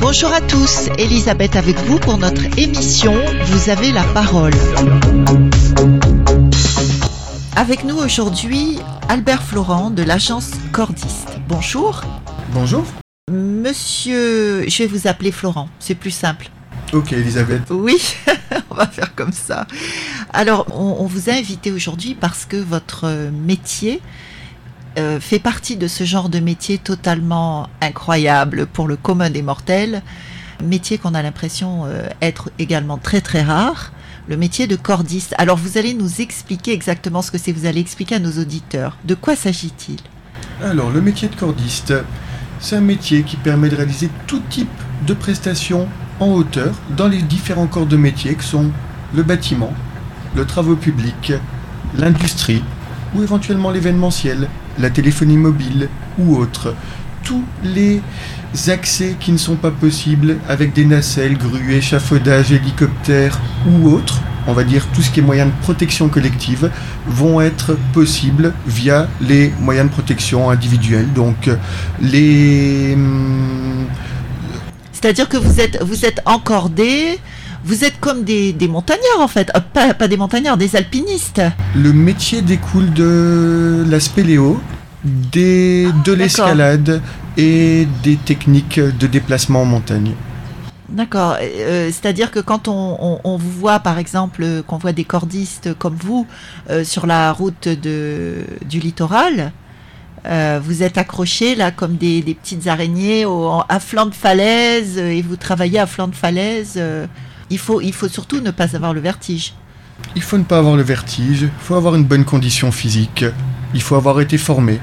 Bonjour à tous, Elisabeth avec vous pour notre émission Vous avez la parole. Avec nous aujourd'hui Albert Florent de l'agence Cordiste. Bonjour. Bonjour. Monsieur, je vais vous appeler Florent, c'est plus simple. Ok, Elisabeth. Oui, on va faire comme ça. Alors, on, on vous a invité aujourd'hui parce que votre métier euh, fait partie de ce genre de métier totalement incroyable pour le commun des mortels, métier qu'on a l'impression euh, être également très très rare, le métier de cordiste. Alors vous allez nous expliquer exactement ce que c'est, vous allez expliquer à nos auditeurs. De quoi s'agit-il? Alors, le métier de cordiste, c'est un métier qui permet de réaliser tout type de prestations en hauteur dans les différents corps de métier que sont le bâtiment, le travaux publics, l'industrie ou éventuellement l'événementiel, la téléphonie mobile ou autre. Tous les accès qui ne sont pas possibles avec des nacelles, grues, échafaudages, hélicoptères ou autres, on va dire tout ce qui est moyen de protection collective, vont être possibles via les moyens de protection individuels. Donc les... hum, C'est-à-dire que vous êtes, vous êtes encordé, vous êtes comme des, des montagnards en fait, Euh, pas, pas des montagnards, des alpinistes. Le métier découle de la spéléo, des, de l'escalade et des techniques de déplacement en montagne. D'accord. Euh, C'est-à-dire que quand on, on- on vous voit, par exemple, euh, qu'on voit des cordistes comme vous euh, sur la route de, du littoral, euh, vous êtes accrochés là comme des, petites araignées à flanc de falaise euh, et vous travaillez à flanc de falaise. euh, il, faut, il faut surtout ne pas avoir le vertige. Il faut ne pas avoir le vertige, il faut avoir une bonne condition physique, il faut avoir été formé,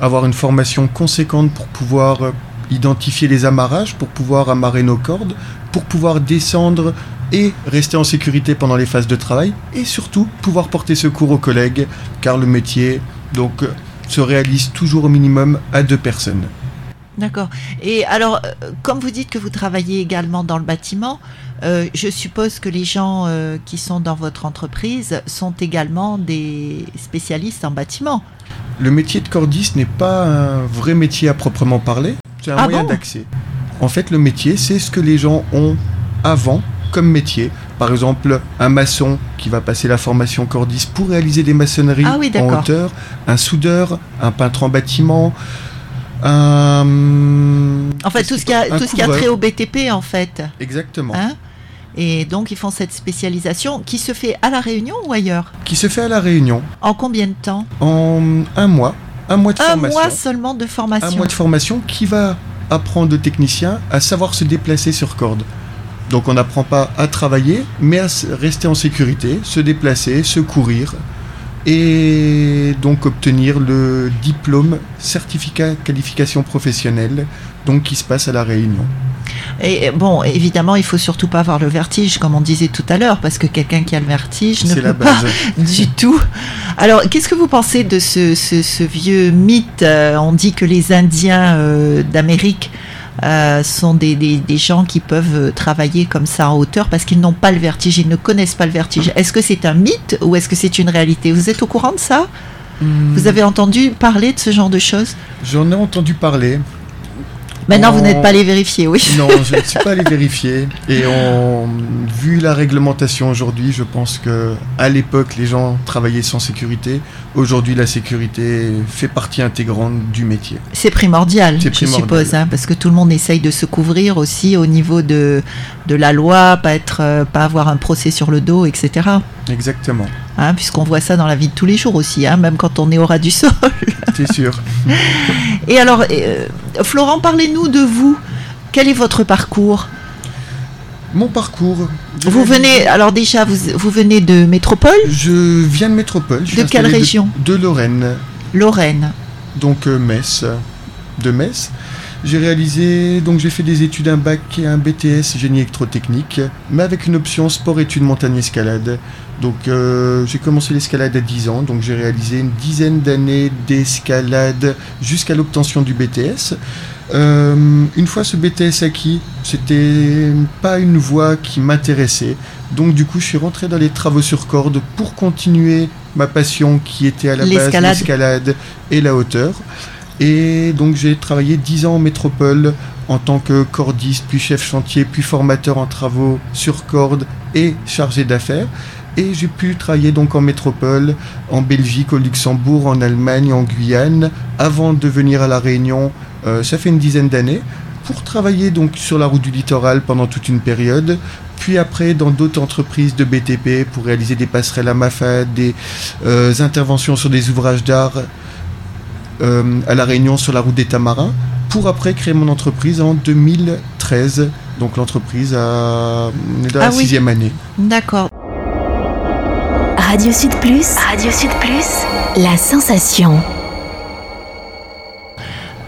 avoir une formation conséquente pour pouvoir identifier les amarrages, pour pouvoir amarrer nos cordes, pour pouvoir descendre et rester en sécurité pendant les phases de travail, et surtout pouvoir porter secours aux collègues, car le métier donc, se réalise toujours au minimum à deux personnes. D'accord. Et alors, euh, comme vous dites que vous travaillez également dans le bâtiment, euh, je suppose que les gens euh, qui sont dans votre entreprise sont également des spécialistes en bâtiment. Le métier de cordiste n'est pas un vrai métier à proprement parler, c'est un Ah moyen bon? d'accès. En fait, le métier, c'est ce que les gens ont avant comme métier. Par exemple, un maçon qui va passer la formation cordiste pour réaliser des maçonneries Ah oui, en hauteur, un soudeur, un peintre en bâtiment, un... En fait, tout ce qui a, un tout ce qui a couvreur. trait au BTP, en fait. Exactement. Hein et donc, ils font cette spécialisation qui se fait à La Réunion ou ailleurs qui se fait à La Réunion En combien de temps en un mois. Un mois de Un formation. mois seulement de un formation. mois de formation qui va apprendre aux techniciens à savoir se déplacer sur corde. Donc on n'apprend pas à travailler, mais à rester en sécurité, se déplacer, secourir, et donc obtenir le diplôme certificat qualification professionnelle, donc qui se passe à la Réunion. Et bon, évidemment, il faut surtout pas avoir le vertige, comme on disait tout à l'heure, parce que quelqu'un qui a le vertige ne peut la pas du tout. Alors, qu'est-ce que vous pensez de ce, ce- ce vieux mythe? Euh, On dit que les Indiens euh, d'Amérique euh, sont des, des- des gens qui peuvent euh, travailler comme ça en hauteur parce qu'ils n'ont pas le vertige, ils ne connaissent pas le vertige. Est-ce que c'est un mythe ou est-ce que c'est une réalité? Vous êtes au courant de ça? Hmm, Vous avez entendu parler de ce genre de choses? J'en ai entendu parler. Maintenant, vous n'êtes pas allé vérifier, oui. Non, je ne suis pas allé vérifier. Et on, vu la réglementation aujourd'hui, je pense que à l'époque, les gens travaillaient sans sécurité. Aujourd'hui, la sécurité fait partie intégrante du métier. C'est primordial, je primordial. suppose, hein, parce que tout le monde essaye de se couvrir aussi au niveau de, de la loi, pas, être, euh, pas avoir un procès sur le dos, etc. Exactement, Hein, Puisqu'on voit ça dans la vie de tous les jours aussi, hein, même quand on est au ras du sol. c'est sûr. Et alors, euh, Florent, parlez-nous de vous. Quel est votre parcours? Mon parcours. Vous venez, alors déjà, vous, vous venez de métropole, Je viens de métropole. je suis De quelle région? de, Lorraine, Lorraine. donc euh, Metz, de Metz. J'ai réalisé, donc j'ai fait des études, un bac et un BTS génie électrotechnique, mais avec une option sport-études montagne-escalade. Donc euh, j'ai commencé l'escalade à 10 ans, donc j'ai réalisé une dizaine d'années d'escalade jusqu'à l'obtention du BTS. Euh, une fois ce BTS acquis, c'était pas une voie qui m'intéressait. Donc du coup, je suis rentré dans les travaux sur corde pour continuer ma passion qui était à la base L'escalade. l'escalade et la hauteur. Et donc j'ai travaillé 10 ans en métropole en tant que cordiste, puis chef chantier, puis formateur en travaux sur corde et chargé d'affaires. Et j'ai pu travailler donc en métropole, en Belgique, au Luxembourg, en Allemagne, en Guyane, avant de venir à La Réunion, euh, ça fait une dizaine d'années, pour travailler donc sur la route du littoral pendant toute une période, puis après dans d'autres entreprises de BTP pour réaliser des passerelles à Mafat, des euh, interventions sur des ouvrages d'art euh, à La Réunion sur la route des Tamarins, pour après créer mon entreprise en 2013. Donc l'entreprise a... on est dans Ah la oui. sixième année. D'accord. Radio Sud Plus. Radio Sud Plus. La sensation.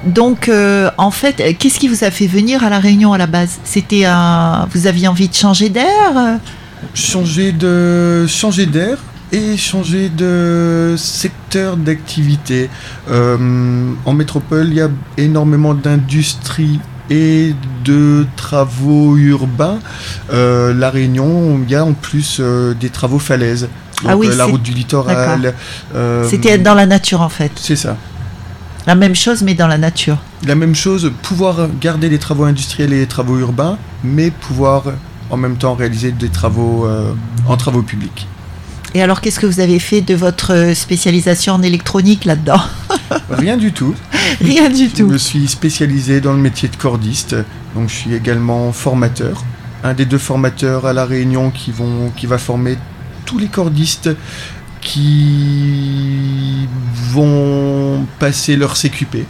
Donc, euh, en fait, euh, qu'est-ce qui vous a fait venir à la Réunion à la base? C'était un, vous aviez envie de changer d'air? Changer de changer d'air et changer de secteur d'activité. Euh, en métropole, il y a énormément d'industries et de travaux urbains. Euh, la Réunion, il y a en plus euh, des travaux falaises. Donc, Ah oui, euh, la route du littoral. euh, C'était être dans la nature, en fait. C'est ça. La même chose, mais dans la nature. La même chose, pouvoir garder les travaux industriels et les travaux urbains, mais pouvoir en même temps réaliser des travaux euh, en travaux publics. Et alors, qu'est-ce que vous avez fait de votre euh, spécialisation en électronique là-dedans Rien du tout. Rien du Je tout. me suis spécialisé dans le métier de cordiste, donc je suis également formateur. Un des deux formateurs à La Réunion qui, vont, qui va former tous les cordistes qui vont passer leur CQP.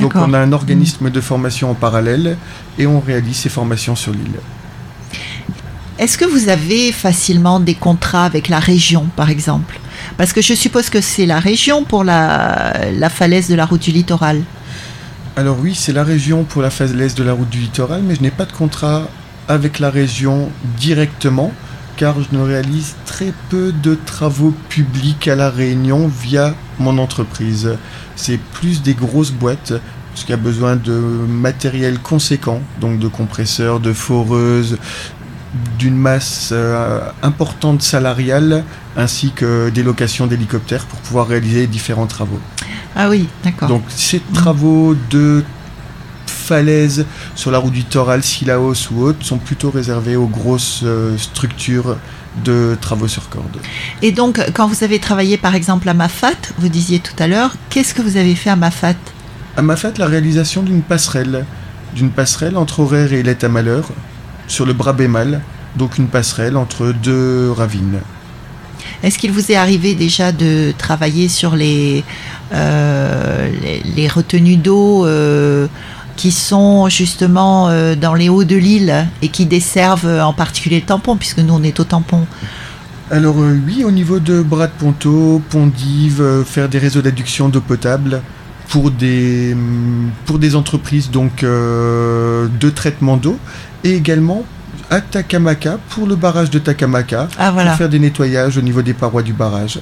Donc on a un organisme de formation en parallèle et on réalise ces formations sur l'île. Est-ce que vous avez facilement des contrats avec la région, par exemple? Parce que je suppose que c'est la région pour la, la falaise de la route du littoral. Alors oui, c'est la région pour la falaise de la route du littoral, mais je n'ai pas de contrat avec la région directement, car je ne réalise très peu de travaux publics à la Réunion via mon entreprise. C'est plus des grosses boîtes, parce qu'il y a besoin de matériel conséquent, donc de compresseurs, de foreuses, d'une masse euh, importante salariale, ainsi que des locations d'hélicoptères pour pouvoir réaliser différents travaux. Ah oui, d'accord. Donc ces travaux de falaise sur la route du littoral, Silaos ou autres, sont plutôt réservés aux grosses euh, structures de travaux sur corde. Et donc, quand vous avez travaillé par exemple à Mafat, vous disiez tout à l'heure, qu'est-ce que vous avez fait à Mafat À ma fête, la réalisation d'une passerelle, d'une passerelle entre Horaire et Lette à Malheur, sur le bras bémal, donc une passerelle entre deux ravines. Est-ce qu'il vous est arrivé déjà de travailler sur les, euh, les, les retenues d'eau euh, qui sont justement euh, dans les hauts de l'île et qui desservent euh, en particulier le tampon, puisque nous on est au tampon Alors euh, oui, au niveau de Bras de Ponto, Pont d'Yves, euh, faire des réseaux d'adduction d'eau potable pour des, hum, pour des entreprises donc euh, de traitement d'eau et également à Takamaka pour le barrage de Takamaka Ah voilà. pour faire des nettoyages au niveau des parois du barrage.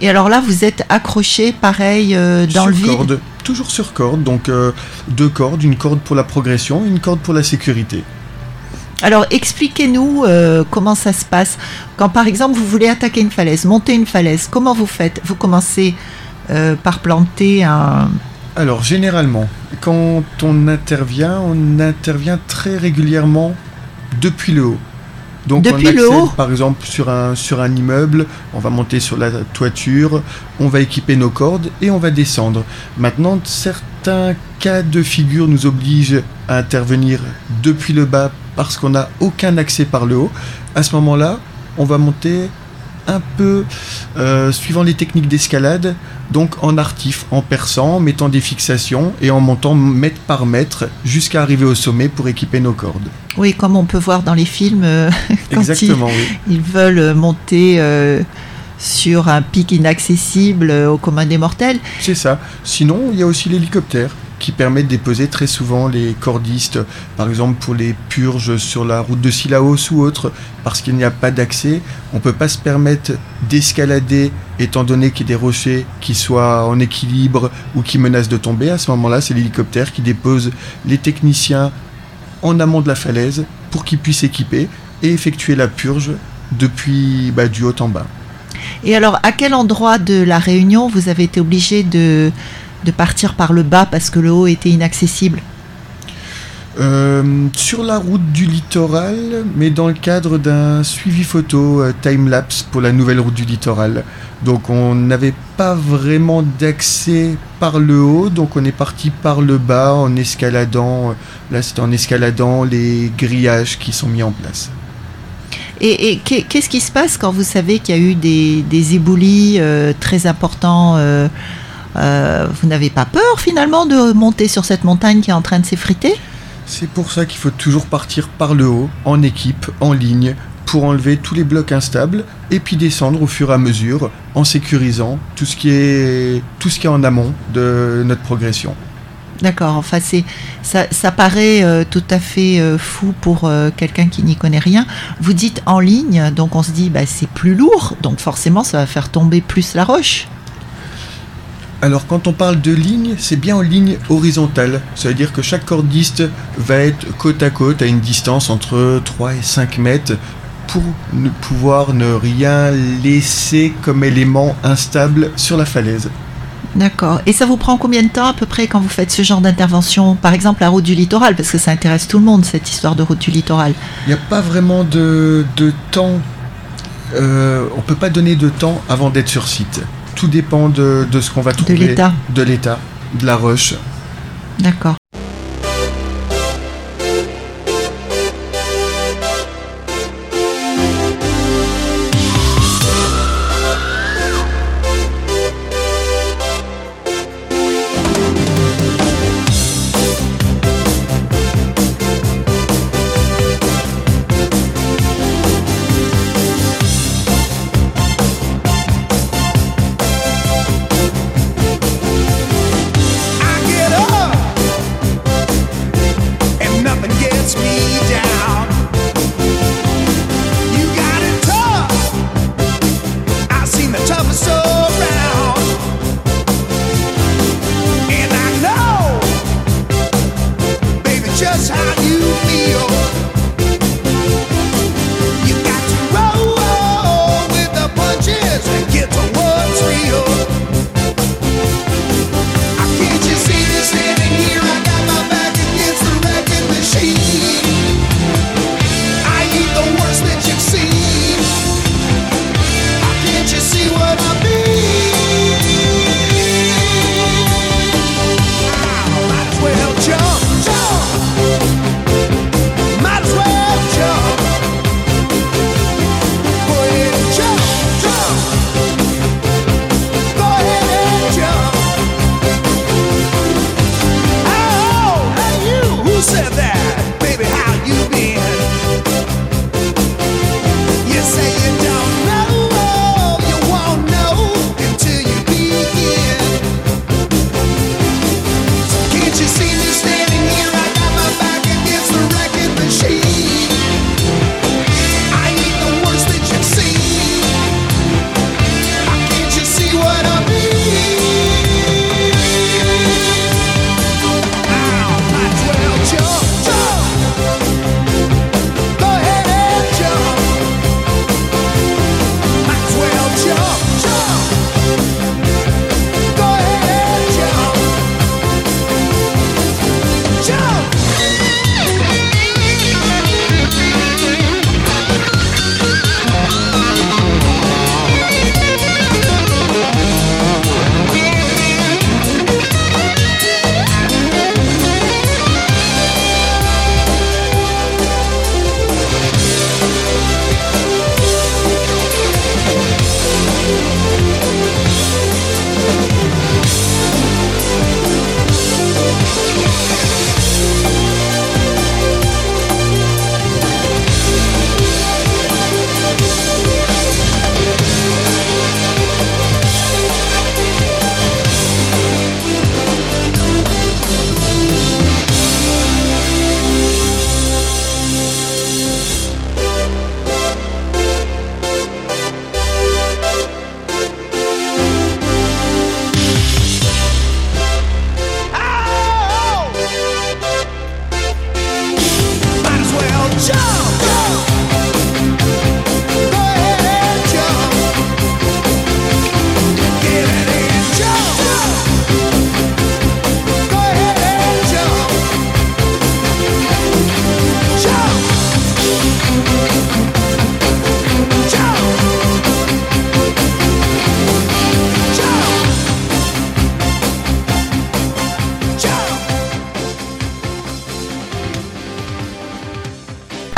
Et alors là, vous êtes accroché pareil euh, dans sur le vide corde, toujours sur corde, donc euh, deux cordes, une corde pour la progression, une corde pour la sécurité. Alors expliquez-nous euh, comment ça se passe. Quand par exemple vous voulez attaquer une falaise, monter une falaise, comment vous faites? Vous commencez par planter un... Alors généralement, quand on intervient, on intervient très régulièrement depuis le haut. Donc Depuis on le accède, haut par exemple sur un, sur un immeuble, on va monter sur la toiture, on va équiper nos cordes et on va descendre. Maintenant, certains cas de figure nous obligent à intervenir depuis le bas parce qu'on n'a aucun accès par le haut. À ce moment-là, on va monter un peu euh, suivant les techniques d'escalade, donc en artif, en perçant, en mettant des fixations et en montant mètre par mètre jusqu'à arriver au sommet pour équiper nos cordes. Oui, comme on peut voir dans les films, euh, quand Exactement, oui. ils, veulent monter euh, sur un pic inaccessible au commun des mortels. C'est ça. Sinon, il y a aussi l'hélicoptère qui permet de déposer très souvent les cordistes, par exemple pour les purges sur la route de Silaos ou autre, parce qu'il n'y a pas d'accès, on ne peut pas se permettre d'escalader étant donné qu'il y a des rochers qui soient en équilibre ou qui menacent de tomber. À ce moment-là, c'est l'hélicoptère qui dépose les techniciens en amont de la falaise pour qu'ils puissent équiper et effectuer la purge depuis bah, du haut en bas. Et alors, à quel endroit de la Réunion vous avez été obligé de, de partir par le bas parce que le haut était inaccessible Euh, sur la route du littoral, mais dans le cadre d'un suivi photo euh, time-lapse pour la nouvelle route du littoral. Donc on n'avait pas vraiment d'accès par le haut, donc on est parti par le bas en escaladant, euh, là c'était en escaladant les grillages qui sont mis en place. Et, et qu'est- qu'est-ce qui se passe quand vous savez qu'il y a eu des, des éboulis euh, très importants euh, Vous n'avez pas peur finalement de monter sur cette montagne qui est en train de s'effriter? C'est pour ça qu'il faut toujours partir par le haut, en équipe, en ligne, pour enlever tous les blocs instables et puis descendre au fur et à mesure en sécurisant tout ce qui est, tout ce qui est en amont de notre progression. D'accord, enfin c'est ça, ça paraît euh, tout à fait euh, fou pour euh, quelqu'un qui n'y connaît rien. Vous dites en ligne, donc on se dit bah, c'est plus lourd, donc forcément ça va faire tomber plus la roche. Alors quand on parle de ligne, c'est bien en ligne horizontale. Ça veut dire que chaque cordiste va être côte à côte à une distance entre 3 et 5 mètres pour ne pouvoir ne rien laisser comme élément instable sur la falaise. D'accord. Et ça vous prend combien de temps à peu près quand vous faites ce genre d'intervention Par exemple la route du littoral, parce que ça intéresse tout le monde cette histoire de route du littoral. Il n'y a pas vraiment de, de temps. euh, on peut pas donner de temps avant d'être sur site. Tout dépend de, de ce qu'on va De trouver. l'état. De l'état, de la roche. D'accord.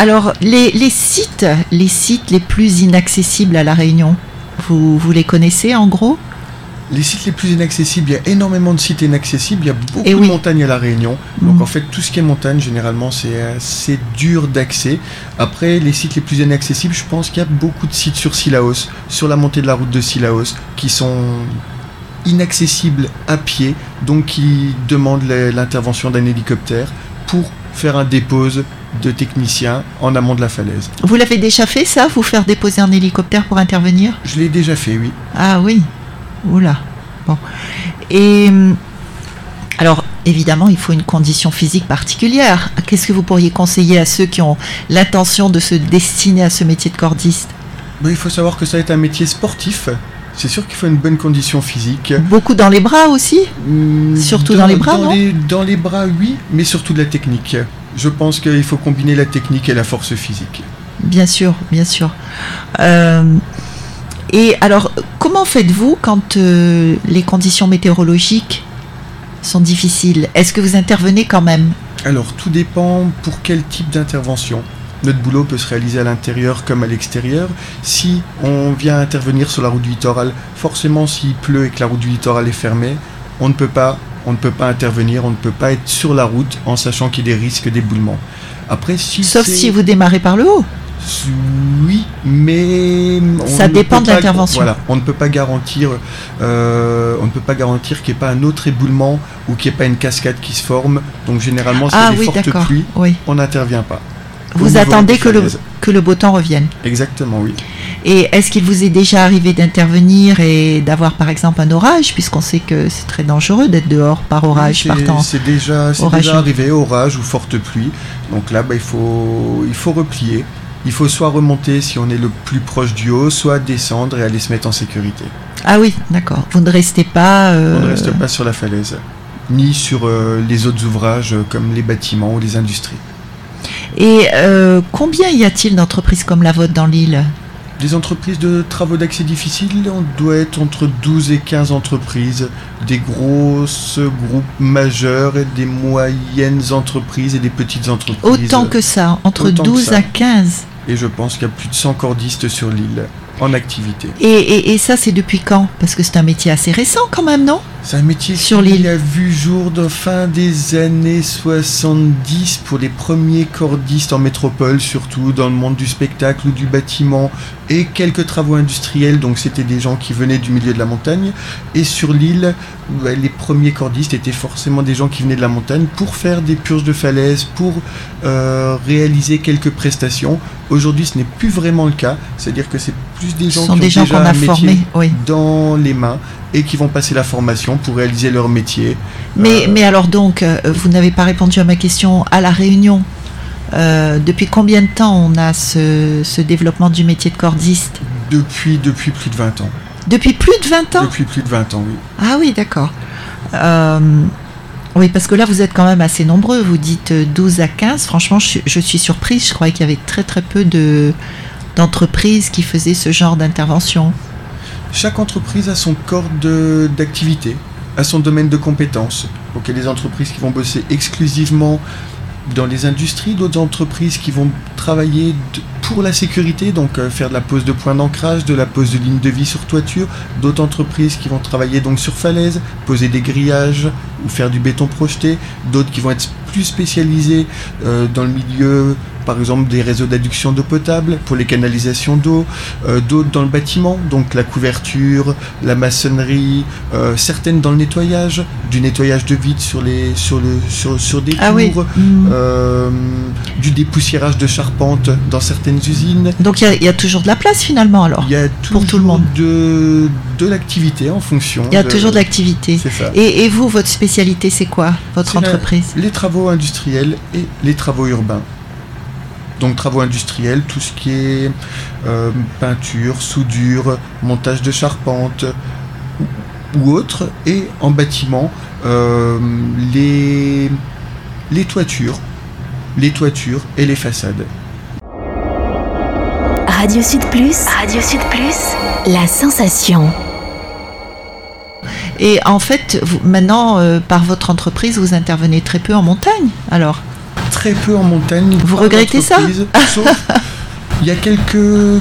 Alors, les, les sites, les sites les plus inaccessibles à La Réunion, vous, vous les connaissez en gros? Les sites les plus inaccessibles, il y a énormément de sites inaccessibles, il y a beaucoup Eh de montagnes à La Réunion. Donc Mhm. en fait, tout ce qui est montagne, généralement, c'est assez dur d'accès. Après, les sites les plus inaccessibles, je pense qu'il y a beaucoup de sites sur Silaos, sur la montée de la route de Silaos, qui sont inaccessibles à pied, donc qui demandent l'intervention d'un hélicoptère pour faire un dépose de techniciens en amont de la falaise. Vous l'avez déjà fait ça, vous faire déposer un hélicoptère pour intervenir? Je l'ai déjà fait, oui. Ah oui. Oula. Bon. Et hum, alors, évidemment, il faut une condition physique particulière. Qu'est-ce que vous pourriez conseiller à ceux qui ont l'intention de se destiner à ce métier de cordiste? Ben, il faut savoir que ça va être un métier sportif. C'est sûr qu'il faut une bonne condition physique. Beaucoup dans les bras aussi? Hmm, Surtout dans les bras, dans non? les, dans les bras, oui, mais surtout de la technique. Je pense qu'il faut combiner la technique et la force physique. Bien sûr, bien sûr. Euh, et alors, comment faites-vous quand euh, les conditions météorologiques sont difficiles? Est-ce que vous intervenez quand même? Alors, tout dépend pour quel type d'intervention. Notre boulot peut se réaliser à l'intérieur comme à l'extérieur. Si on vient intervenir sur la route du littoral, forcément, s'il pleut et que la route du littoral est fermée, on ne peut pas, on ne peut pas intervenir, on ne peut pas être sur la route en sachant qu'il y a des risques d'éboulement. Après, si Sauf c'est- si vous démarrez par le haut. Oui, mais Ça dépend de l'intervention. Voilà, on ne peut pas garantir, euh, on ne peut pas garantir qu'il n'y ait pas un autre éboulement ou qu'il n'y ait pas une cascade qui se forme. Donc généralement, a Ah des oui, fortes pluies, Oui. on n'intervient pas. Vous attendez le, que le beau temps revienne. Exactement, oui. Et est-ce qu'il vous est déjà arrivé d'intervenir et d'avoir par exemple un orage, puisqu'on sait que c'est très dangereux d'être dehors par orage, Oui, par c'est- temps C'est déjà, arrivé, orage ou forte pluie. Donc là, bah, il, faut, il faut replier. Il faut soit remonter si on est le plus proche du haut, soit descendre et aller se mettre en sécurité. Ah oui, d'accord. Vous ne restez pas. euh, On ne reste pas sur la falaise, ni sur euh, les autres ouvrages euh, comme les bâtiments ou les industries. Et euh, combien y a-t-il d'entreprises comme la vôtre dans l'île? Des entreprises de travaux d'accès difficiles, on doit être entre 12 et 15 entreprises, des grosses groupes majeurs et des moyennes entreprises et des petites entreprises. Autant que ça, entre Autant que 12 ça. à 15. Et je pense qu'il y a plus de 100 cordistes sur l'île en activité. Et, et- et ça, c'est depuis quand? Parce que c'est un métier assez récent quand même, non? C'est un métier Sur qui a vu jour de fin des années 70 pour les premiers cordistes en métropole, surtout dans le monde du spectacle ou du bâtiment, et quelques travaux industriels, donc c'était des gens qui venaient du milieu de la montagne. Et sur l'île, bah, les premiers cordistes étaient forcément des gens qui venaient de la montagne pour faire des purges de falaises, pour euh, réaliser quelques prestations. Aujourd'hui, ce n'est plus vraiment le cas, c'est-à-dire que c'est plus des Ce sont qui des ont gens déjà qu'on a formés. Oui. dans les mains et qui vont passer la formation pour réaliser leur métier. Mais, Euh, mais alors donc, euh, vous n'avez pas répondu à ma question. À La Réunion, euh, depuis combien de temps on a ce, ce développement du métier de cordiste? Depuis, depuis plus de 20 ans. Depuis plus de 20 ans? Depuis plus de 20 ans, oui. Ah oui, d'accord. Euh, oui, parce que là, vous êtes quand même assez nombreux. Vous dites euh, 12 à 15. Franchement, je, je suis surprise. Je croyais qu'il y avait très très peu de d'entreprises qui faisaient ce genre d'intervention. Chaque entreprise a son corps d'activité, a son domaine de compétences. Donc il y a des entreprises qui vont bosser exclusivement dans les industries, d'autres entreprises qui vont travailler pour la sécurité, donc euh, faire de la pose de points d'ancrage, de la pose de lignes de vie sur toiture, d'autres entreprises qui vont travailler donc sur falaise, poser des grillages ou faire du béton projeté, d'autres qui vont être plus spécialisées euh, dans le milieu par exemple des réseaux d'adduction d'eau potable pour les canalisations d'eau, euh, d'autres dans le bâtiment, donc la couverture, la maçonnerie, euh, certaines dans le nettoyage, du nettoyage de vide sur les sur le sur, sur des Ah tours, euh, du dépoussiérage de charpente dans certaines usines. Donc il y a- il y, a toujours de la place finalement alors. Il y a Pour tout le monde. de, de l'activité en fonction. Il y a toujours de l'activité. C'est ça. Et, et vous, votre spécialité, c'est quoi Votre la- entreprise? Les travaux industriels et les travaux urbains. Donc travaux industriels, tout ce qui est euh, peinture, soudure, montage de charpente ou, ou autre. Et en bâtiment, euh, les, les toitures, les toitures et les façades. Radio Sud Plus. Radio Sud Plus. La sensation. Et en fait, vous, maintenant, euh, par votre entreprise, vous intervenez très peu en montagne alors très peu en montagne. Vous regrettez ça sauf, Il y a quelques, nous,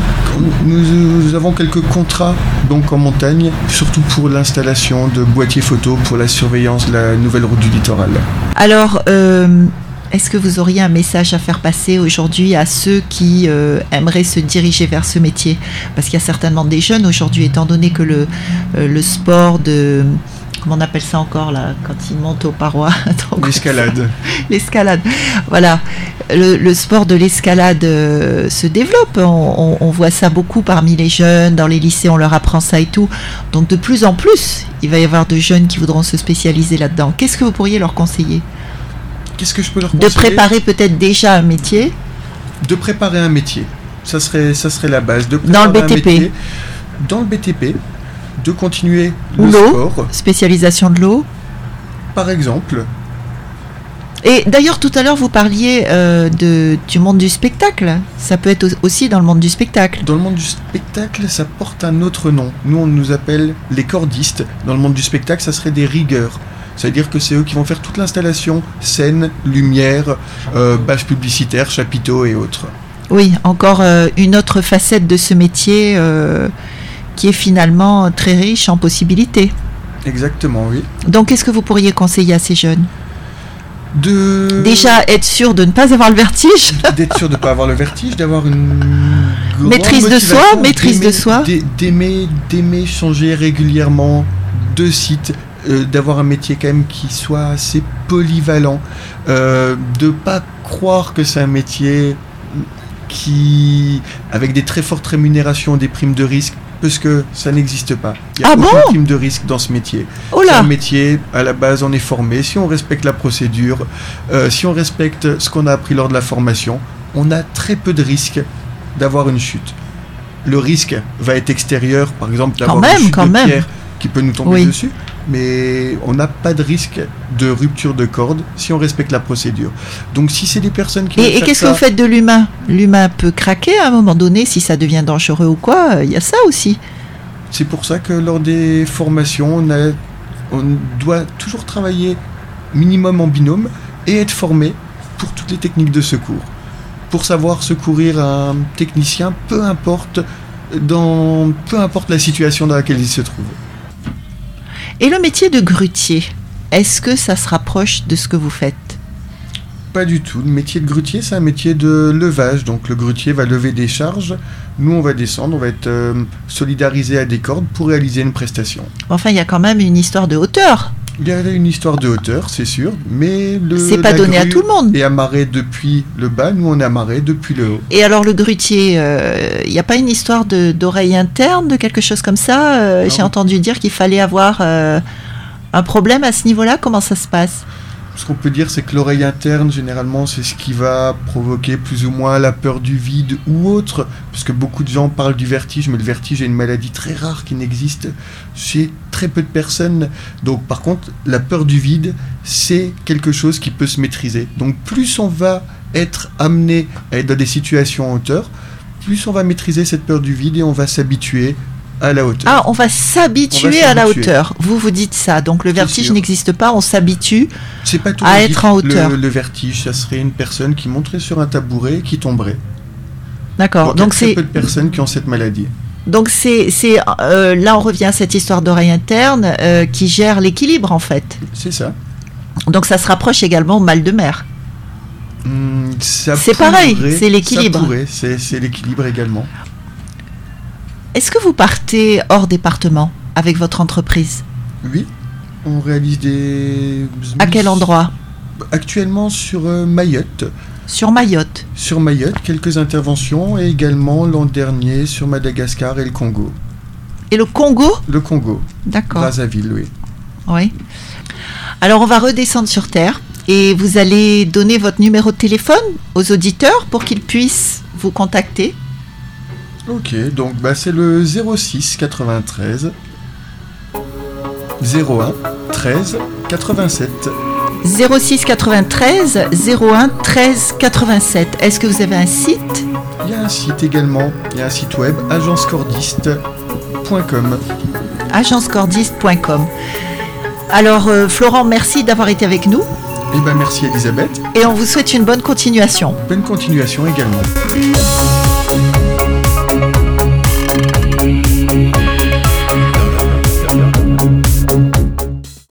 nous avons quelques contrats donc en montagne, surtout pour l'installation de boîtiers photo pour la surveillance de la nouvelle route du littoral. Alors, euh, est-ce que vous auriez un message à faire passer aujourd'hui à ceux qui euh, aimeraient se diriger vers ce métier? Parce qu'il y a certainement des jeunes aujourd'hui, étant donné que le, euh, le sport de... Comment on appelle ça encore là Quand ils montent aux parois? L'escalade. L'escalade. Voilà. Le, le sport de l'escalade euh, se développe. On, on- on voit ça beaucoup parmi les jeunes. Dans les lycées, on leur apprend ça et tout. Donc, de plus en plus, il va y avoir de jeunes qui voudront se spécialiser là-dedans. Qu'est-ce que vous pourriez leur conseiller? Qu'est-ce que je peux leur De préparer peut-être déjà un métier. De préparer un métier. Ça serait, ça serait la base. De Dans le un BTP. métier. Dans le BTP. De continuer le l'eau. sport. Spécialisation de l'eau. Par exemple, Et d'ailleurs, tout à l'heure, vous parliez euh, de, du monde du spectacle. Ça peut être au- aussi dans le monde du spectacle. Dans le monde du spectacle, ça porte un autre nom. Nous, on nous appelle les cordistes. Dans le monde du spectacle, ça serait des rigueurs. C'est-à-dire que c'est eux qui vont faire toute l'installation, scène, lumière, euh, bâche publicitaire, chapiteaux et autres. Oui, encore euh, une autre facette de ce métier euh, qui est finalement très riche en possibilités. Exactement, oui. Donc, qu'est-ce que vous pourriez conseiller à ces jeunes? De... Déjà, être sûr de ne pas avoir le vertige. D'être sûr de ne pas avoir le vertige, d'avoir une... Maîtrise de soi, maîtrise de soi. d'a- D'aimer, d'aimer changer régulièrement de site, euh, d'avoir un métier quand même qui soit assez polyvalent, euh, de pas croire que c'est un métier qui, avec des très fortes rémunérations, des primes de risque, parce que ça n'existe pas. Il y a Ah aucune bon? prime de risque dans ce métier. Oh C'est un métier, à la base, on est formé. Si on respecte la procédure, euh, si on respecte ce qu'on a appris lors de la formation, on a très peu de risques d'avoir une chute. Le risque va être extérieur, par exemple, d'avoir une chute quand de même. pierre qui peut nous tomber Oui. dessus, mais on n'a pas de risque de rupture de corde si on respecte la procédure. Donc, si c'est des personnes qui Et, qu'est-ce que vous faites de l'humain? L'humain peut craquer à un moment donné si ça devient dangereux ou quoi. euh, Il y a ça aussi. C'est pour ça que lors des formations, on, a- on doit toujours travailler minimum en binôme et être formé pour toutes les techniques de secours. Pour savoir secourir un technicien, peu importe, dans, peu importe la situation dans laquelle il se trouve. Et le métier de grutier, est-ce que ça se rapproche de ce que vous faites? Pas du tout. Le métier de grutier, c'est un métier de levage. Donc le grutier va lever des charges. Nous, on va descendre, on va être euh, solidarisé à des cordes pour réaliser une prestation. Enfin, il y a quand même une histoire de hauteur. Il y a une histoire de hauteur, c'est sûr, mais le. C'est pas donné à tout le monde. est amarré depuis le bas, nous on est amarré depuis le haut. Et alors le grutier, euh, il n'y a pas une histoire de- d'oreille interne, de quelque chose comme ça Euh. J'ai entendu dire qu'il fallait avoir euh, un problème à ce niveau-là. Comment ça se passe? Ce qu'on peut dire, c'est que l'oreille interne, généralement, c'est ce qui va provoquer plus ou moins la peur du vide ou autre, parce que beaucoup de gens parlent du vertige, mais le vertige est une maladie très rare qui n'existe chez très peu de personnes. Donc, par contre, la peur du vide, c'est quelque chose qui peut se maîtriser. Donc, plus on va être amené à être dans des situations en hauteur, plus on va maîtriser cette peur du vide et on va s'habituer à la hauteur. Ah, on va s'habituer à la hauteur. Vous vous dites ça. Donc le vertige n'existe pas, on s'habitue. C'est pas tout à être en hauteur. Le, le vertige, ça serait une personne qui monterait sur un tabouret et qui tomberait. D'accord. Donc, c'est peu de personnes qui ont cette maladie. donc c'est euh, là on revient à cette histoire d'oreille interne euh, qui gère l'équilibre en fait. C'est ça. Donc ça se rapproche également au mal de mer. Hmm, C'est pareil, c'est l'équilibre. c'est l'équilibre également. Est-ce que vous partez hors département avec votre entreprise? Oui, on réalise des... À quel endroit? Actuellement sur euh, Mayotte. Sur Mayotte. Sur Mayotte, quelques interventions et également l'an dernier sur Madagascar et le Congo. Et le Congo? Le Congo, D'accord. Brazzaville, oui. Oui. Alors on va redescendre sur Terre et vous allez donner votre numéro de téléphone aux auditeurs pour qu'ils puissent vous contacter. Ok, donc bah, c'est le 06 93 01 13 87. 06 93 01 13 87. Est-ce que vous avez un site? Il y a un site également, il y a un site web agencecordiste.com. agencecordiste.com. Alors euh, Florent, merci d'avoir été avec nous. Eh ben merci Elisabeth. Et on vous souhaite une bonne continuation. Bonne continuation également.